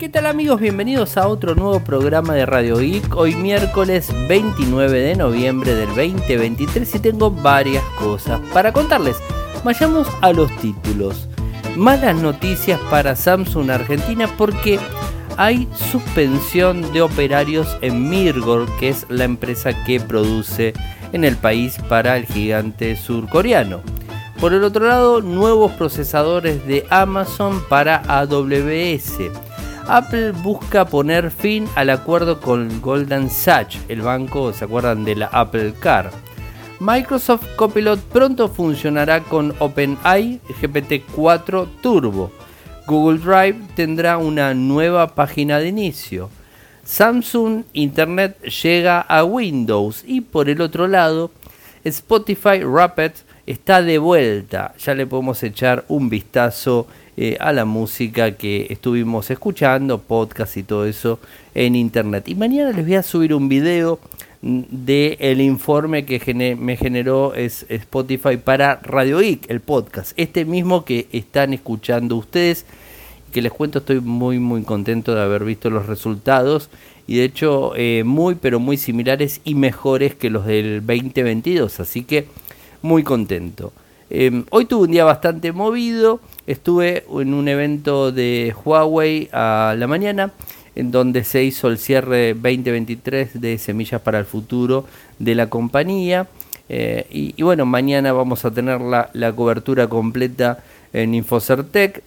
¿Qué tal amigos? Bienvenidos a otro nuevo programa de Radio Geek. Hoy miércoles 29 de noviembre del 2023 y tengo varias cosas para contarles. Vayamos a los títulos. Malas noticias para Samsung Argentina porque hay suspensión de operarios en Mirgor, que es la empresa que produce en el país para el gigante surcoreano. Por el otro lado, nuevos procesadores de Amazon para AWS. Apple busca poner fin al acuerdo con Goldman Sachs, el banco, ¿se acuerdan de la Apple Car? Microsoft Copilot pronto funcionará con OpenAI GPT-4 Turbo. Google Drive tendrá una nueva página de inicio. Samsung Internet llega a Windows y por el otro lado, Spotify Rapid está de vuelta. Ya le podemos echar un vistazo eh, a la música que estuvimos escuchando, podcast y todo eso en internet. Y mañana les voy a subir un video del el informe que me generó es Spotify para Radio Geek, el podcast. Este mismo que están escuchando ustedes. Que les cuento, estoy muy muy contento de haber visto los resultados y de hecho eh, muy pero muy similares y mejores que los del 2022. Así que muy contento. Em, hoy tuve un día bastante movido, estuve en un evento de Huawei a la mañana, en donde se hizo el cierre 2023 de Semillas para el Futuro de la compañía. Eh, y, bueno, mañana vamos a tener la, cobertura completa en Infocertec.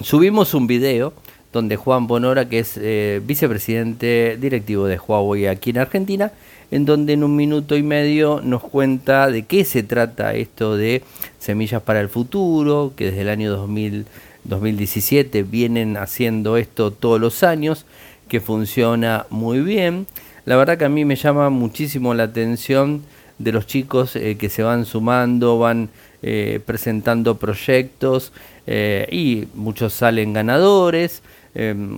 Subimos un video donde Juan Bonora, que es eh, vicepresidente directivo de Huawei aquí en Argentina, en donde en un minuto y medio nos cuenta de qué se trata esto de Semillas para el Futuro, que desde el año 2000, 2017 vienen haciendo esto todos los años, que funciona muy bien. La verdad que a mí me llama muchísimo la atención de los chicos eh, que se van sumando, van eh, presentando proyectos y muchos salen ganadores,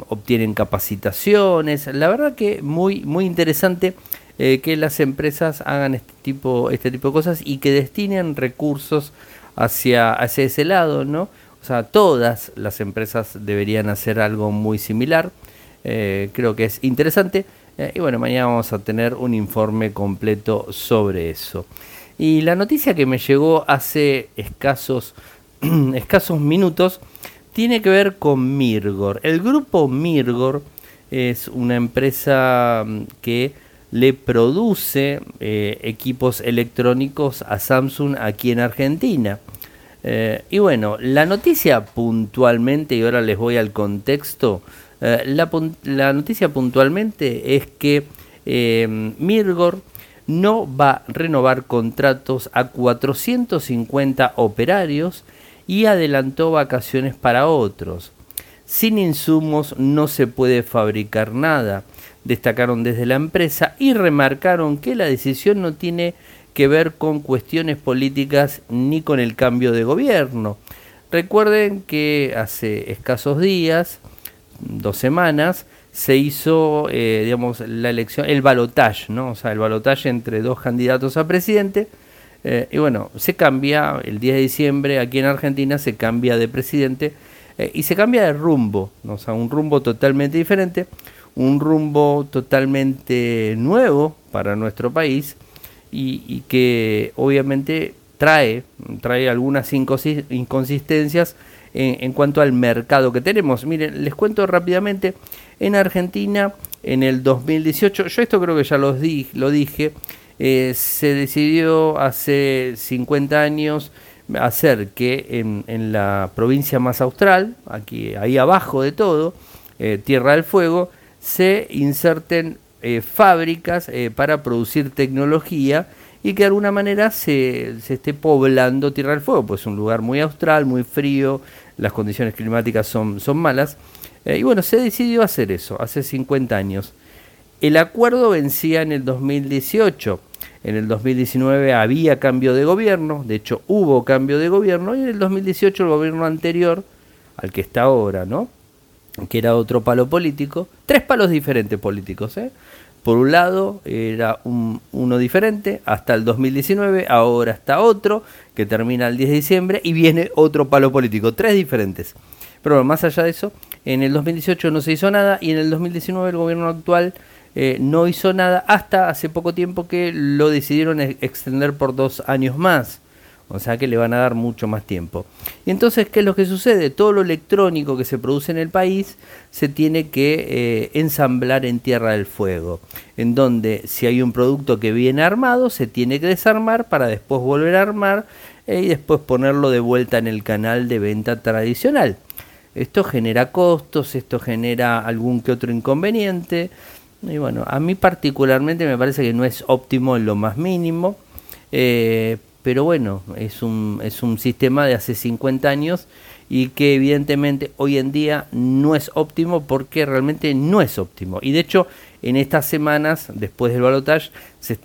obtienen capacitaciones. La verdad que muy, muy interesante eh, que las empresas hagan este tipo, este tipo de cosas y que destinen recursos hacia, hacia ese lado, ¿no? O sea, todas las empresas deberían hacer algo muy similar. Eh, creo que es interesante. Eh, y bueno, mañana vamos a tener un informe completo sobre eso. Y la noticia que me llegó hace escasos, escasos minutos tiene que ver con Mirgor. El grupo Mirgor es una empresa mm, que le produce eh, equipos electrónicos a Samsung aquí en Argentina. Eh, y bueno, la noticia puntualmente, y ahora les voy al contexto, eh, la, noticia puntualmente es que Mirgor no va a renovar contratos a 450 operarios y adelantó vacaciones para otros. Sin insumos no se puede fabricar nada destacaron desde la empresa y remarcaron que la decisión no tiene que ver con cuestiones políticas ni con el cambio de gobierno. Recuerden que hace escasos días, dos semanas, se hizo, eh, digamos, la elección, el balotaje, ¿no? O sea, el balotaje entre dos candidatos a presidente. Eh, y bueno, se cambia el 10 de diciembre aquí en Argentina, se cambia de presidente eh, y se cambia de rumbo, ¿no? o sea, un rumbo totalmente diferente un rumbo totalmente nuevo para nuestro país y, que obviamente trae, trae algunas inconsistencias en, cuanto al mercado que tenemos. Miren, les cuento rápidamente, en Argentina en el 2018, yo esto creo que ya lo dije, eh, se decidió hace 50 años hacer que en, la provincia más austral, aquí ahí abajo de todo, eh, Tierra del Fuego, se inserten eh, fábricas para producir tecnología y que de alguna manera se, se, esté poblando Tierra del Fuego, pues es un lugar muy austral, muy frío, las condiciones climáticas son, son malas. Y bueno, se decidió hacer eso hace 50 años. El acuerdo vencía en el 2018. En el 2019 había cambio de gobierno, de hecho hubo cambio de gobierno, y en el 2018 el gobierno anterior, al que está ahora, ¿no? que era otro palo político, tres palos diferentes políticos. ¿eh? Por un lado era uno diferente hasta el 2019, ahora está otro que termina el 10 de diciembre y viene otro palo político, tres diferentes. Pero más allá de eso, en el 2018 no se hizo nada y en el 2019 el gobierno actual eh, no hizo nada hasta hace poco tiempo que lo decidieron extender por dos años más. O sea que le van a dar mucho más tiempo. Y entonces, ¿qué es lo que sucede? Todo lo electrónico que se produce en el país se tiene que eh, ensamblar en Tierra del Fuego. En donde si hay un producto que viene armado, se tiene que desarmar para después volver a armar eh, y después ponerlo de vuelta en el canal de venta tradicional. Esto genera costos, esto genera algún que otro inconveniente. Y bueno, a mí particularmente me parece que no es óptimo en lo más mínimo. Eh, pero bueno, es un, es un sistema de hace 50 años y que evidentemente hoy en día no es óptimo porque realmente no es óptimo. Y de hecho, en estas semanas, después del balotaje,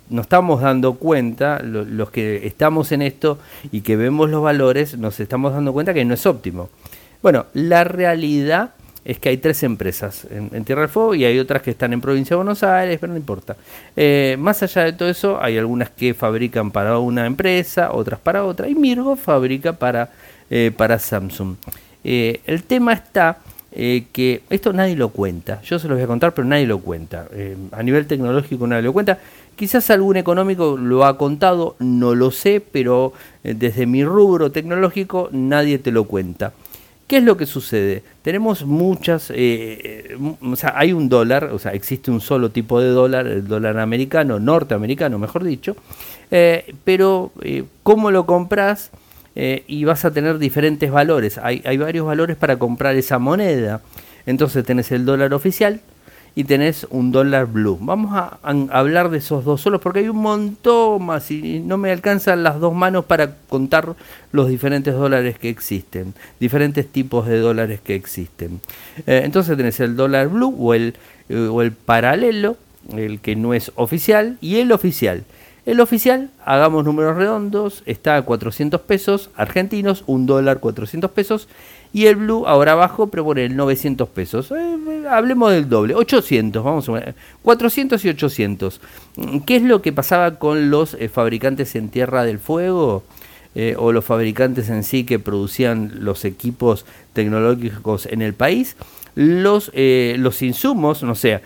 nos estamos dando cuenta, los que estamos en esto y que vemos los valores, nos estamos dando cuenta que no es óptimo. Bueno, la realidad es que hay tres empresas en, Tierra del Fuego y hay otras que están en Provincia de Buenos Aires, pero no importa. Eh, más allá de todo eso, hay algunas que fabrican para una empresa, otras para otra, y Mirgo fabrica para, eh, para Samsung. Eh, el tema está que esto nadie lo cuenta, yo se los voy a contar, pero nadie lo cuenta. a nivel tecnológico nadie lo cuenta. Quizás algún económico lo ha contado, no lo sé, pero desde mi rubro tecnológico nadie te lo cuenta. ¿Qué es lo que sucede? Tenemos muchas, eh, eh, o sea, hay un dólar, o sea, existe un solo tipo de dólar, el dólar americano, norteamericano, mejor dicho, eh, pero ¿cómo lo compras? y vas a tener diferentes valores. Hay, hay varios valores para comprar esa moneda. Entonces tenés el dólar oficial, y tenés un dólar blue. Vamos a, hablar de esos dos solos porque hay un montón más y no me alcanzan las dos manos para contar los diferentes dólares que existen, diferentes tipos de dólares que existen. Eh, entonces tenés el dólar blue o el, eh, o el paralelo, el que no es oficial, y el oficial. El oficial, hagamos números redondos, está a 400 pesos argentinos, un dólar 400 pesos, y el blue ahora abajo, pero por el 900 pesos. Eh, eh, hablemos del doble, 800, vamos a ver, 400 y 800. ¿Qué es lo que pasaba con los eh, fabricantes en Tierra del Fuego? o los fabricantes en sí que producían los equipos tecnológicos en el país, los, los insumos, no sé,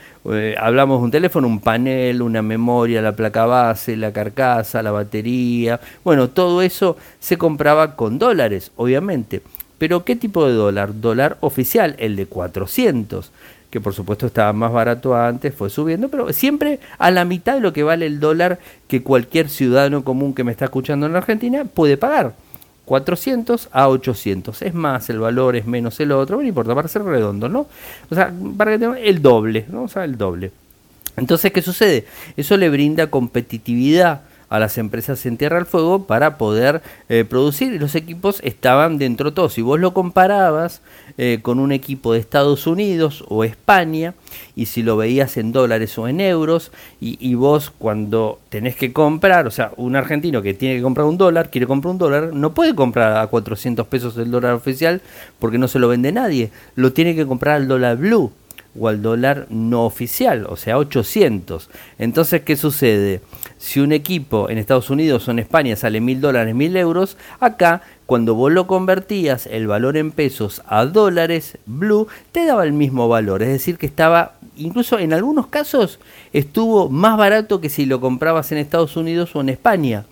hablamos de un teléfono, un panel, una memoria, la placa base, la carcasa, la batería, bueno, todo eso se compraba con dólares, obviamente. Pero ¿qué tipo de dólar? Dólar oficial, el de 400, que por supuesto estaba más barato antes, fue subiendo, pero siempre a la mitad de lo que vale el dólar que cualquier ciudadano común que me está escuchando en la Argentina puede pagar. 400 a 800. Es más el valor, es menos el otro, no importa, para ser redondo, ¿no? O sea, para que el doble, ¿no? O sea, el doble. Entonces, ¿qué sucede? Eso le brinda competitividad a las empresas en Tierra del Fuego para poder eh, producir. Y los equipos estaban dentro de todo. Si vos lo comparabas eh, con un equipo de Estados Unidos o España, y si lo veías en dólares o en euros, y, vos cuando tenés que comprar, o sea, un argentino que tiene que comprar un dólar, quiere comprar un dólar, no puede comprar a 400 pesos el dólar oficial porque no se lo vende nadie. Lo tiene que comprar al dólar blue o al dólar no oficial, o sea, 800. Entonces, ¿qué sucede? Si un equipo en Estados Unidos o en España sale mil dólares, mil euros, acá, cuando vos lo convertías el valor en pesos a dólares, Blue te daba el mismo valor. Es decir, que estaba, incluso en algunos casos, estuvo más barato que si lo comprabas en Estados Unidos o en España.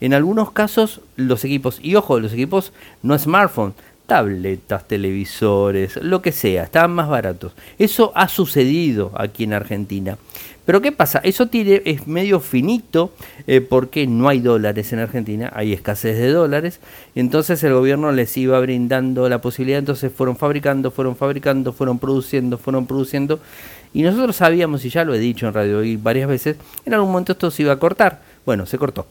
En algunos casos, los equipos, y ojo, los equipos no smartphone, tabletas, televisores, lo que sea, estaban más baratos. Eso ha sucedido aquí en Argentina. Pero ¿qué pasa? Eso tiene, es medio finito eh, porque no hay dólares en Argentina, hay escasez de dólares, entonces el gobierno les iba brindando la posibilidad, entonces fueron fabricando, fueron fabricando, fueron produciendo, fueron produciendo, y nosotros sabíamos, y ya lo he dicho en radio y varias veces, en algún momento esto se iba a cortar. Bueno, se cortó.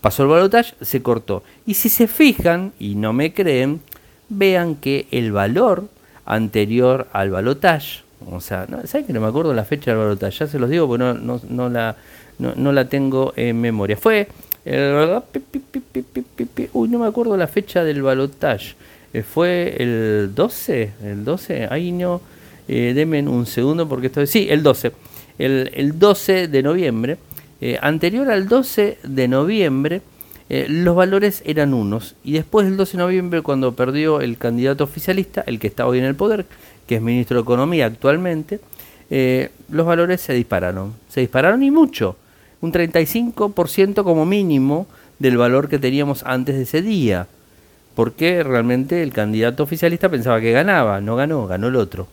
Pasó el balotaje, se cortó. Y si se fijan, y no me creen, vean que el valor anterior al balotage, o sea. ¿saben que no me acuerdo la fecha del balotage? Ya se los digo porque no, la, no, la tengo en memoria. Fue, uy, no me acuerdo la fecha del balotage. Eh, fue el 12, el 12, ahí no, eh, denme un segundo porque estoy, sí, el 12, el, el 12 de noviembre, eh, anterior al 12 de noviembre, eh, los valores eran unos. Y después del 12 de noviembre, cuando perdió el candidato oficialista, el que está hoy en el poder, que es ministro de Economía actualmente, eh, los valores se dispararon. Se dispararon y mucho. Un 35% como mínimo del valor que teníamos antes de ese día. Porque realmente el candidato oficialista pensaba que ganaba, no ganó, ganó el otro.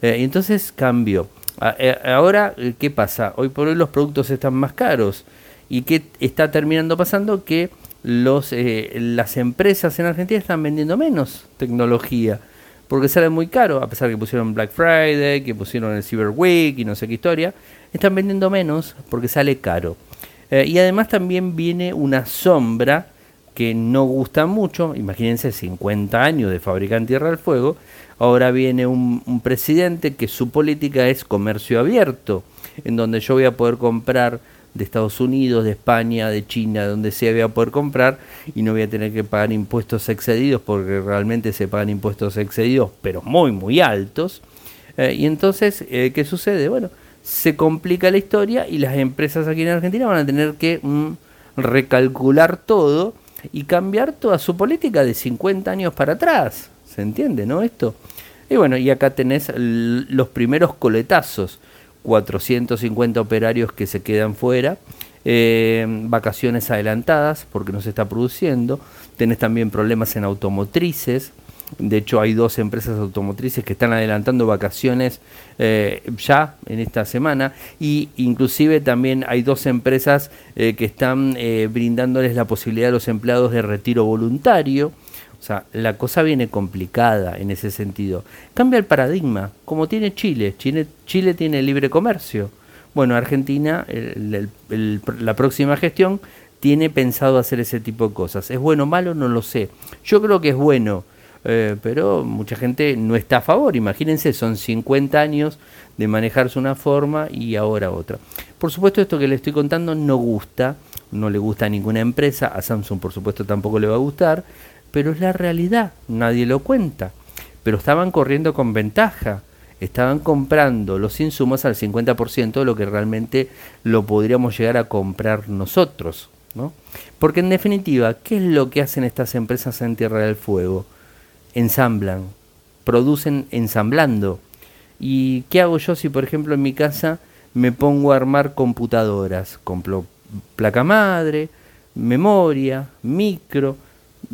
Eh, y entonces cambió. ahora, ¿qué pasa? Hoy por hoy los productos están más caros. ¿Y qué está terminando pasando? Que los, eh, las empresas en Argentina están vendiendo menos tecnología porque sale muy caro, a pesar que pusieron Black Friday, que pusieron el Cyber Week y no sé qué historia, están vendiendo menos porque sale caro. Eh, y además también viene una sombra que no gusta mucho, imagínense 50 años de fabricante Tierra del Fuego, ahora viene un, un presidente que su política es comercio abierto, en donde yo voy a poder comprar de Estados Unidos, de España, de China, donde sea voy a poder comprar y no voy a tener que pagar impuestos excedidos porque realmente se pagan impuestos excedidos, pero muy, muy altos. Eh, y entonces, eh, ¿qué sucede? Bueno, se complica la historia y las empresas aquí en Argentina van a tener que mm, recalcular todo y cambiar toda su política de 50 años para atrás. ¿Se entiende, no? Esto. Y bueno, y acá tenés los primeros coletazos. 450 operarios que se quedan fuera, eh, vacaciones adelantadas porque no se está produciendo, tenés también problemas en automotrices, de hecho hay dos empresas automotrices que están adelantando vacaciones eh, ya en esta semana. Y inclusive también hay dos empresas eh, que están brindándoles la posibilidad a los empleados de retiro voluntario. O sea, la cosa viene complicada en ese sentido. Cambia el paradigma, como tiene Chile. Chile, tiene libre comercio. Bueno, Argentina, la próxima gestión, tiene pensado hacer ese tipo de cosas. ¿Es bueno o malo? No lo sé. Yo creo que es bueno, eh, pero mucha gente no está a favor. Imagínense, son 50 años de manejarse una forma y ahora otra. Por supuesto, esto que le estoy contando no gusta, no le gusta a ninguna empresa, a Samsung por supuesto tampoco le va a gustar, pero es la realidad, nadie lo cuenta. Pero estaban corriendo con ventaja, estaban comprando los insumos al 50% de lo que realmente lo podríamos llegar a comprar nosotros. ¿no? Porque en definitiva, ¿qué es lo que hacen estas empresas en Tierra del Fuego? Ensamblan, producen ensamblando. ¿Y qué hago yo si, por ejemplo, en mi casa me pongo a armar computadoras? Compro placa madre, memoria, micro,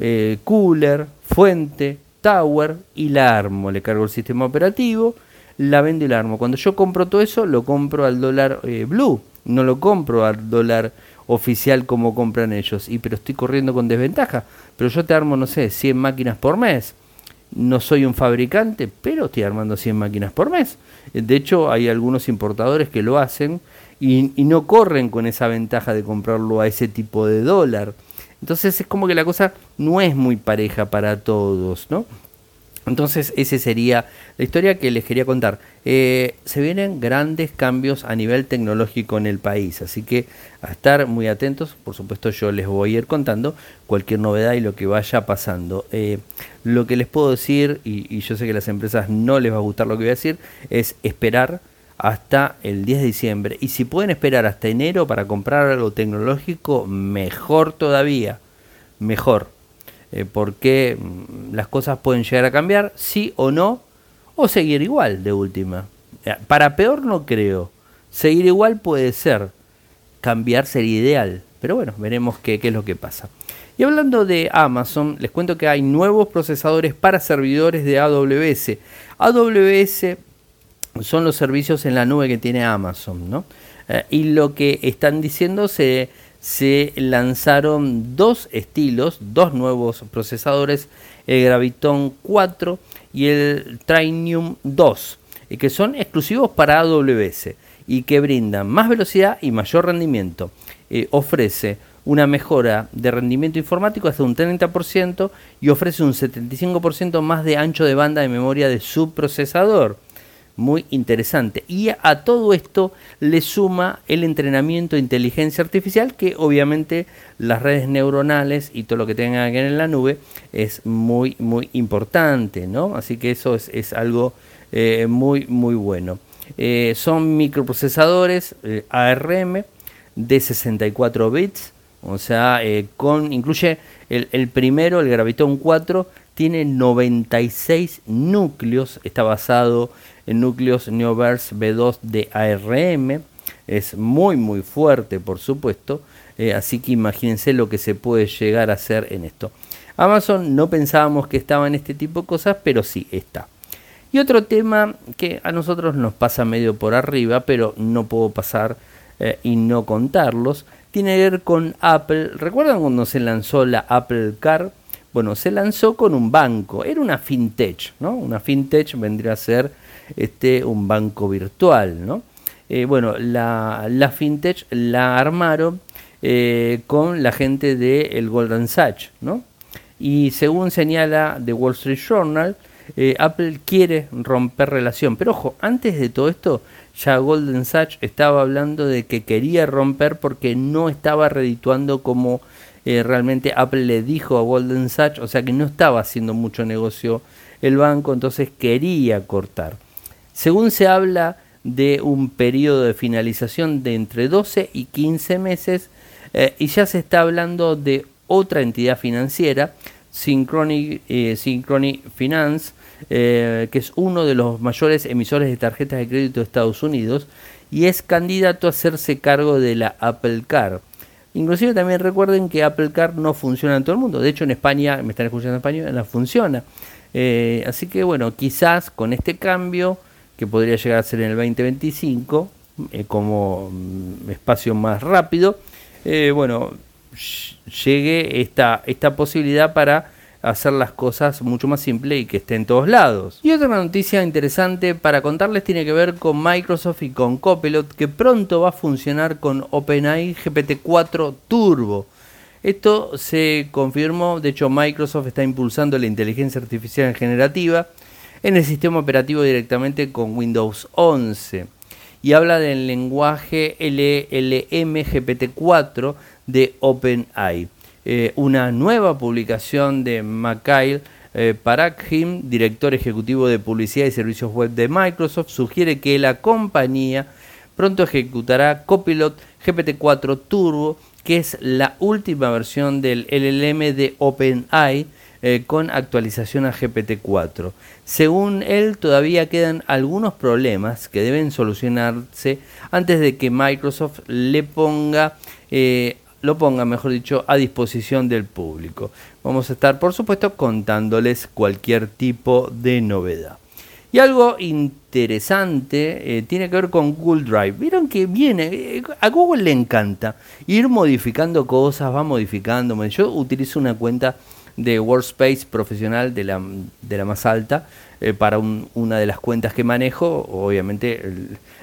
eh, cooler, fuente, tower y la armo. Le cargo el sistema operativo, la vendo y la armo. Cuando yo compro todo eso, lo compro al dólar eh, blue, no lo compro al dólar oficial como compran ellos. Y pero estoy corriendo con desventaja. Pero yo te armo, no sé, 100 máquinas por mes. No soy un fabricante, pero estoy armando 100 máquinas por mes. De hecho, hay algunos importadores que lo hacen y, y no corren con esa ventaja de comprarlo a ese tipo de dólar. Entonces es como que la cosa no es muy pareja para todos, ¿no? Entonces esa sería la historia que les quería contar. Eh, se vienen grandes cambios a nivel tecnológico en el país, así que a estar muy atentos. Por supuesto yo les voy a ir contando cualquier novedad y lo que vaya pasando. Eh, lo que les puedo decir, y, y yo sé que a las empresas no les va a gustar lo que voy a decir, es esperar hasta el 10 de diciembre. Y si pueden esperar hasta enero para comprar algo tecnológico, mejor todavía. Mejor. Eh, porque mm, las cosas pueden llegar a cambiar, sí o no, o seguir igual de última. Eh, para peor no creo. Seguir igual puede ser. Cambiar sería ideal. Pero bueno, veremos qué, qué es lo que pasa. Y hablando de Amazon, les cuento que hay nuevos procesadores para servidores de AWS. AWS son los servicios en la nube que tiene Amazon, ¿no? Eh, y lo que están diciendo se, se lanzaron dos estilos, dos nuevos procesadores, el Graviton 4 y el Trainium 2, eh, que son exclusivos para AWS y que brindan más velocidad y mayor rendimiento. Eh, ofrece una mejora de rendimiento informático hasta un 30% y ofrece un 75% más de ancho de banda de memoria de su procesador muy interesante. Y a todo esto le suma el entrenamiento de inteligencia artificial, que obviamente las redes neuronales y todo lo que tengan que en la nube es muy, muy importante, ¿no? Así que eso es, algo eh, muy, muy bueno. Eh, son microprocesadores eh, ARM de 64 bits O sea, con incluye el, el, primero, el Graviton 4, tiene 96 núcleos, está basado en núcleos Neoverse B2 de ARM, es muy muy fuerte por supuesto, así que imagínense lo que se puede llegar a hacer en esto. Amazon no pensábamos que estaba en este tipo de cosas, pero sí está. Y otro tema que a nosotros nos pasa medio por arriba, pero no puedo pasar eh, y no contarlos, tiene que ver con Apple. ¿Recuerdan cuando se lanzó la Apple Car? Bueno, se lanzó con un banco, era una fintech, ¿no? Una fintech vendría a ser este, un banco virtual, ¿no? Eh, bueno, la, la, fintech la armaron eh, con la gente del el Golden Sachs, ¿no? Y según señala The Wall Street Journal, eh, Apple quiere romper relación. Pero ojo, antes de todo esto, ya Golden Sachs estaba hablando de que quería romper porque no estaba redituando como eh, realmente Apple le dijo a Golden Sachs, o sea que no estaba haciendo mucho negocio el banco, entonces quería cortar. Según se habla de un periodo de finalización de entre 12 y 15 meses, eh, y ya se está hablando de otra entidad financiera, Synchrony, eh, Finance, eh, que es uno de los mayores emisores de tarjetas de crédito de Estados Unidos y es candidato a hacerse cargo de la Apple Car. Inclusive también recuerden que Apple Car no funciona en todo el mundo. De hecho en España, me están escuchando en español, no funciona. Eh, así que bueno, quizás con este cambio, que podría llegar a ser en el 2025, como mm, espacio más rápido, bueno, llegue esta, esta posibilidad para hacer las cosas mucho más simples y que esté en todos lados. Y otra noticia interesante para contarles tiene que ver con Microsoft y con Copilot que pronto va a funcionar con OpenAI GPT-4 Turbo. Esto se confirmó, de hecho Microsoft está impulsando la inteligencia artificial generativa en el sistema operativo directamente con Windows 11 y habla del lenguaje LLM GPT-4 de OpenAI. Eh, una nueva publicación de Mikhail eh, Parakhim, director ejecutivo de publicidad y servicios web de Microsoft, sugiere que la compañía pronto ejecutará Copilot GPT-4 Turbo, que es la última versión del LLM de OpenAI eh, con actualización a GPT-4. Según él, todavía quedan algunos problemas que deben solucionarse antes de que Microsoft le ponga lo ponga, mejor dicho, a disposición del público. Vamos a estar, por supuesto, contándoles cualquier tipo de novedad. Y algo interesante eh, tiene que ver con Google Drive. Vieron que viene, eh, a Google le encanta ir modificando cosas, va modificando. Yo utilizo una cuenta de Workspace profesional de la, de la más alta eh, para una de las cuentas que manejo. Obviamente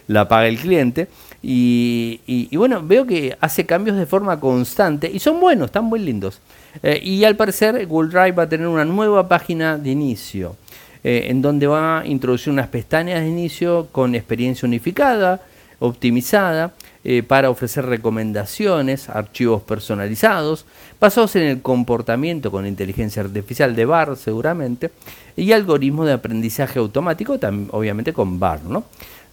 la paga el cliente. Y, bueno, veo que hace cambios de forma constante y son buenos, están muy lindos. Eh, y al parecer Google Drive va a tener una nueva página de inicio, eh, en donde va a introducir unas pestañas de inicio con experiencia unificada, optimizada, eh, para ofrecer recomendaciones, archivos personalizados, basados en el comportamiento con inteligencia artificial de BAR seguramente, y algoritmos de aprendizaje automático, obviamente con BAR, ¿no?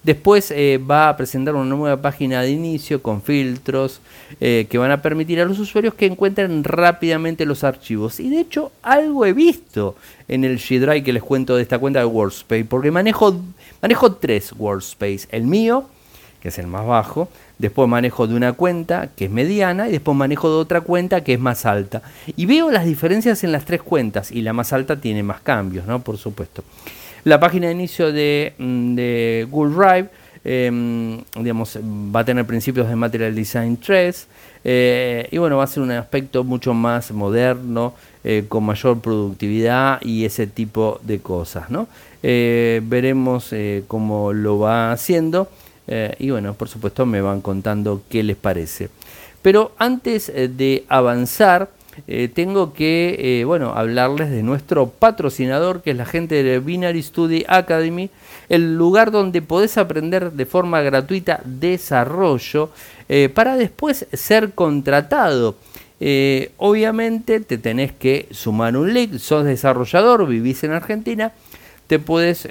Después eh, va a presentar una nueva página de inicio con filtros eh, que van a permitir a los usuarios que encuentren rápidamente los archivos. Y de hecho algo he visto en el G Drive que les cuento de esta cuenta de Workspace, porque manejo, manejo tres Workspace. El mío, que es el más bajo, después manejo de una cuenta que es mediana y después manejo de otra cuenta que es más alta. Y veo las diferencias en las tres cuentas y la más alta tiene más cambios, ¿no? Por supuesto. La página de inicio de, mm, Google Drive em, digamos, va a tener principios de Material Design 3 eh, y bueno, va a ser un aspecto mucho más moderno, eh, con mayor productividad y ese tipo de cosas. ¿no? Eh, veremos cómo lo va haciendo y bueno, por supuesto me van contando qué les parece. Pero antes de avanzar, eh, tengo que eh, bueno, hablarles de nuestro patrocinador, que es la gente de Binary Study Academy, el lugar donde podés aprender de forma gratuita desarrollo eh, para después ser contratado. obviamente te tenés que sumar un link, sos desarrollador, vivís en Argentina, te puedes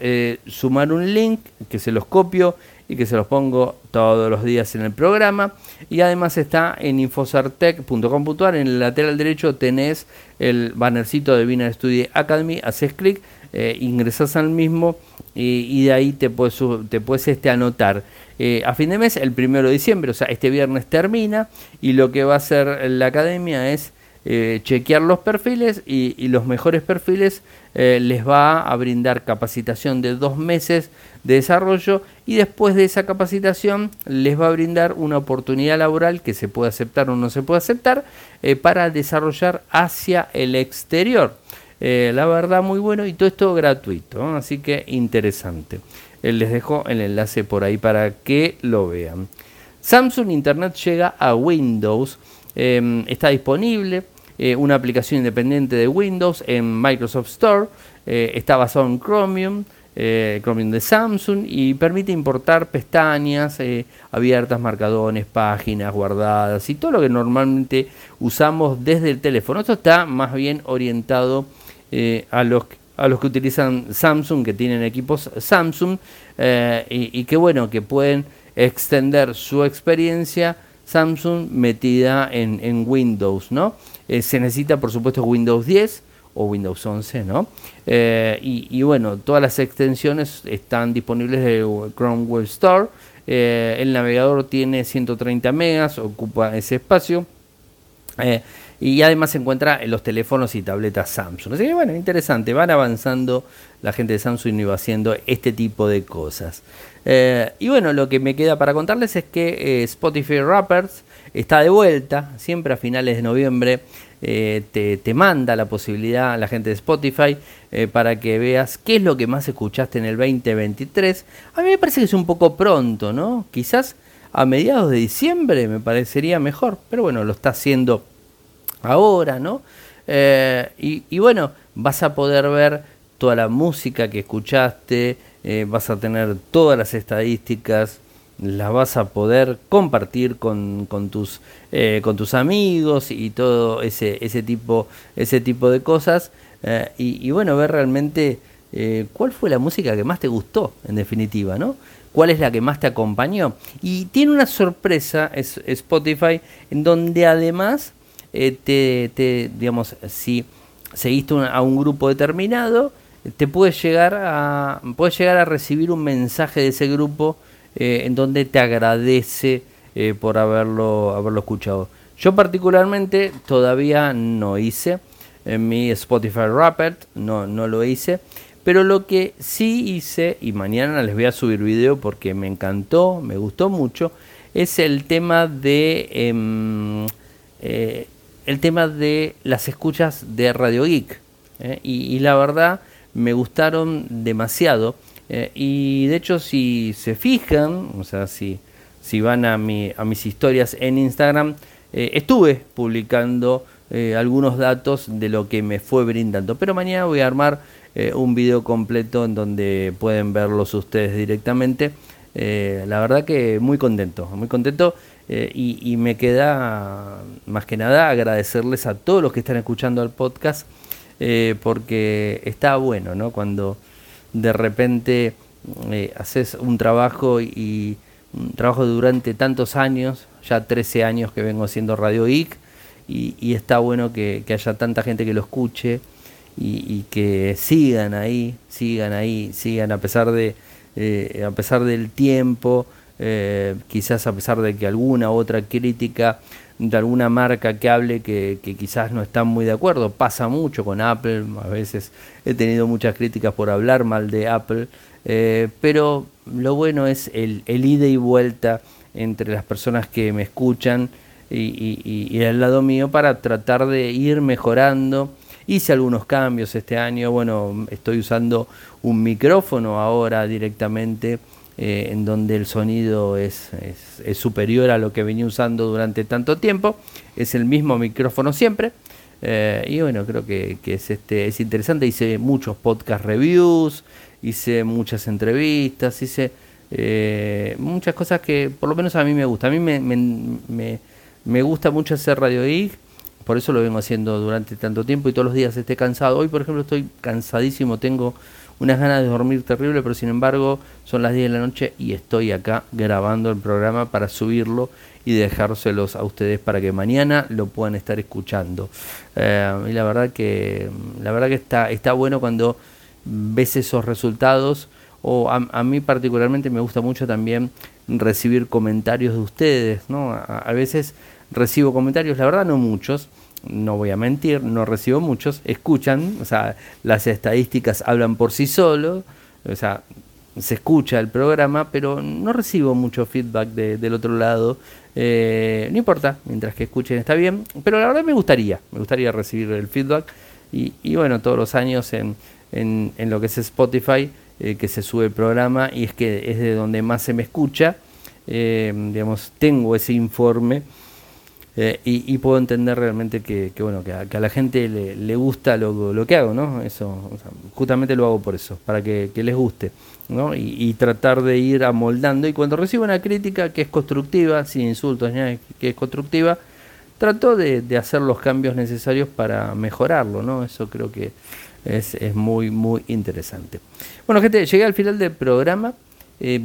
sumar un link que se los copio y que se los pongo todos los días en el programa. Y además está en infosartec.com.ar. En el lateral derecho tenés el bannercito de Vina Study Academy. Haces clic, eh, ingresas al mismo y, de ahí te puedes, te puedes este, anotar. Eh, a fin de mes, el primero de diciembre, o sea, este viernes termina. Y lo que va a hacer la academia es eh, chequear los perfiles y, los mejores perfiles eh, les va a brindar capacitación de dos meses de desarrollo y después de esa capacitación les va a brindar una oportunidad laboral que se puede aceptar o no se puede aceptar eh, para desarrollar hacia el exterior. la verdad muy bueno y todo esto gratuito, así que interesante. les dejo el enlace por ahí para que lo vean. Samsung Internet llega a Windows. Está disponible eh, una aplicación independiente de Windows en Microsoft Store. Eh, está basado en Chromium, eh, Chromium de Samsung y permite importar pestañas abiertas, marcadones, páginas guardadas y todo lo que normalmente usamos desde el teléfono. Esto está más bien orientado a los a los que utilizan Samsung, que tienen equipos Samsung y, y que bueno, que pueden extender su experiencia Samsung metida en, en Windows, ¿no? Eh, se necesita, por supuesto, Windows 10 o Windows 11, ¿no? Eh, y, bueno, todas las extensiones están disponibles de Chrome Web Store. Eh, el navegador tiene 130 megas, ocupa ese espacio. y además se encuentra en los teléfonos y tabletas Samsung. Así que bueno, interesante, van avanzando la gente de Samsung y va haciendo este tipo de cosas. y bueno, lo que me queda para contarles es que Spotify Rappers está de vuelta, siempre a finales de noviembre eh, te, manda la posibilidad la gente de Spotify eh, para que veas qué es lo que más escuchaste en el 2023. A mí me parece que es un poco pronto, ¿no? Quizás a mediados de diciembre me parecería mejor, pero bueno, lo está haciendo ahora, ¿no? Eh, y, bueno, vas a poder ver toda la música que escuchaste, vas a tener todas las estadísticas, las vas a poder compartir con, con tus, eh, con tus amigos y todo ese, ese, tipo, ese tipo de cosas. Eh, y, bueno, ver realmente eh, cuál fue la música que más te gustó, en definitiva, ¿no? ¿Cuál es la que más te acompañó? Y tiene una sorpresa es, Spotify, en donde además te, te, digamos, si seguiste a un grupo determinado, te puedes llegar a, puedes llegar a recibir un mensaje de ese grupo eh, en donde te agradece eh, por haberlo, haberlo escuchado. Yo particularmente todavía no hice en mi Spotify Rapid, no, no lo hice. Pero lo que sí hice, y mañana les voy a subir video porque me encantó, me gustó mucho, es el tema de em, eh, el tema de las escuchas de Radio Geek. y, la verdad me gustaron demasiado. Eh, y de hecho, si se fijan, o sea, si, si van a, mi, a mis historias en Instagram, eh, estuve publicando eh, algunos datos de lo que me fue brindando. Pero mañana voy a armar un video completo en donde pueden verlos ustedes directamente. la verdad que muy contento, muy contento. Y, y, me queda más que nada agradecerles a todos los que están escuchando el podcast. porque está bueno, ¿no? Cuando de repente eh, haces un trabajo y un trabajo durante tantos años, ya 13 años que vengo haciendo Radio IC, y, está bueno que, haya tanta gente que lo escuche y, que sigan ahí, sigan ahí, sigan a pesar de eh, a pesar del tiempo, eh, quizás a pesar de que alguna otra crítica de alguna marca que hable que, quizás no están muy de acuerdo. Pasa mucho con Apple, a veces he tenido muchas críticas por hablar mal de Apple, eh, pero lo bueno es el, ida y vuelta entre las personas que me escuchan y, y, al lado mío para tratar de ir mejorando. Hice algunos cambios este año, bueno, estoy usando un micrófono ahora directamente eh, en donde el sonido es, es, superior a lo que venía usando durante tanto tiempo. Es el mismo micrófono siempre. Eh, y bueno, creo que, es, este, es interesante. Hice muchos podcast reviews, hice muchas entrevistas, hice eh, muchas cosas que por lo menos a mí me gusta. A mí me, me, me, gusta mucho hacer Radio IG. Por eso lo vengo haciendo durante tanto tiempo y todos los días esté cansado. Hoy, por ejemplo, estoy cansadísimo. Tengo unas ganas de dormir terrible, pero sin embargo son las 10 de la noche y estoy acá grabando el programa para subirlo y dejárselos a ustedes para que mañana lo puedan estar escuchando. Eh, y la verdad que la verdad que está, está bueno cuando ves esos resultados o a, mí particularmente me gusta mucho también recibir comentarios de ustedes, ¿no? A, veces recibo comentarios, la verdad no muchos, no voy a mentir, no recibo muchos, escuchan, o sea, las estadísticas hablan por sí solo, o sea, se escucha el programa, pero no recibo mucho feedback del otro lado. Eh, no importa, mientras que escuchen está bien, pero la verdad me gustaría, me gustaría recibir el feedback. Y, y bueno, todos los años en, en, en lo que es Spotify eh, que se sube el programa y es que es de donde más se me escucha. Eh, digamos, tengo ese informe eh, y, puedo entender realmente que, bueno, que a, la gente le, gusta lo, que hago, ¿no? Eso, justamente lo hago por eso, para que, les guste, ¿no? Y, tratar de ir amoldando. Y cuando recibo una crítica que es constructiva, sin insultos, que es constructiva, trato de, de hacer los cambios necesarios para mejorarlo, ¿no? Eso creo que es, es muy, muy interesante. Bueno, gente, llegué al final del programa. Eh,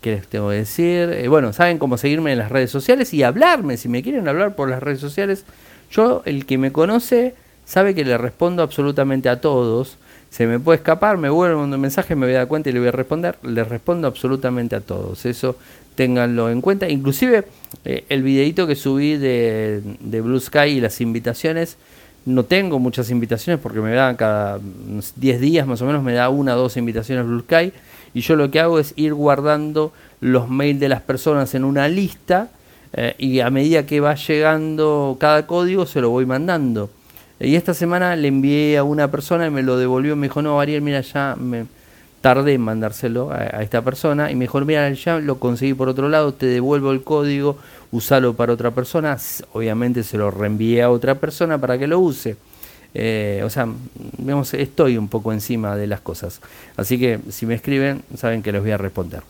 ¿Qué les tengo que decir? Eh, bueno, saben cómo seguirme en las redes sociales y hablarme. Si me quieren hablar por las redes sociales, yo, el que me conoce, sabe que le respondo absolutamente a todos. Se me puede escapar, me vuelvo un mensaje, me voy a dar cuenta y le voy a responder. Le respondo absolutamente a todos. Eso ténganlo en cuenta. Inclusive eh, el videito que subí de, de Blue Sky y las invitaciones no tengo muchas invitaciones porque me dan cada 10 días más o menos, me da una o dos invitaciones Blue Sky. Y yo lo que hago es ir guardando los mails de las personas en una lista eh, y a medida que va llegando cada código se lo voy mandando. Y esta semana le envié a una persona y me lo devolvió. Me dijo, no, Ariel, mira, ya me tardé en mandárselo a, a esta persona. Y me dijo, mira, ya lo conseguí por otro lado, te devuelvo el código usarlo para otra persona, obviamente se lo reenvíe a otra persona para que lo use. Eh, o sea, digamos, estoy un poco encima de las cosas. Así que si me escriben, saben que les voy a responder.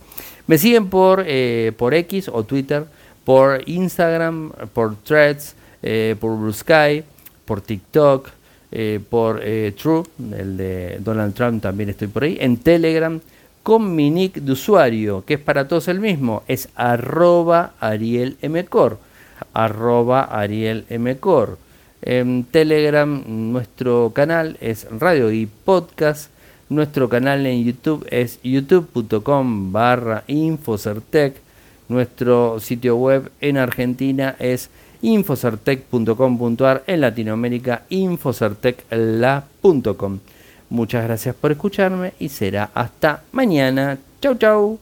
Me siguen por, eh, por X o Twitter, por Instagram, por Threads, eh, por Blue Sky, por TikTok, por True, el de Donald Trump también estoy por ahí, en Telegram con mi nick de usuario, que es para todos el mismo, es arroba arielmcor, arroba arielmcor. En Telegram nuestro canal es Radio y Podcast, nuestro canal en YouTube es youtube.com barra infocertec, nuestro sitio web en Argentina es infocertec.com.ar, en Latinoamérica infocertecla.com. Muchas gracias por escucharme y será hasta mañana. Chau, chau.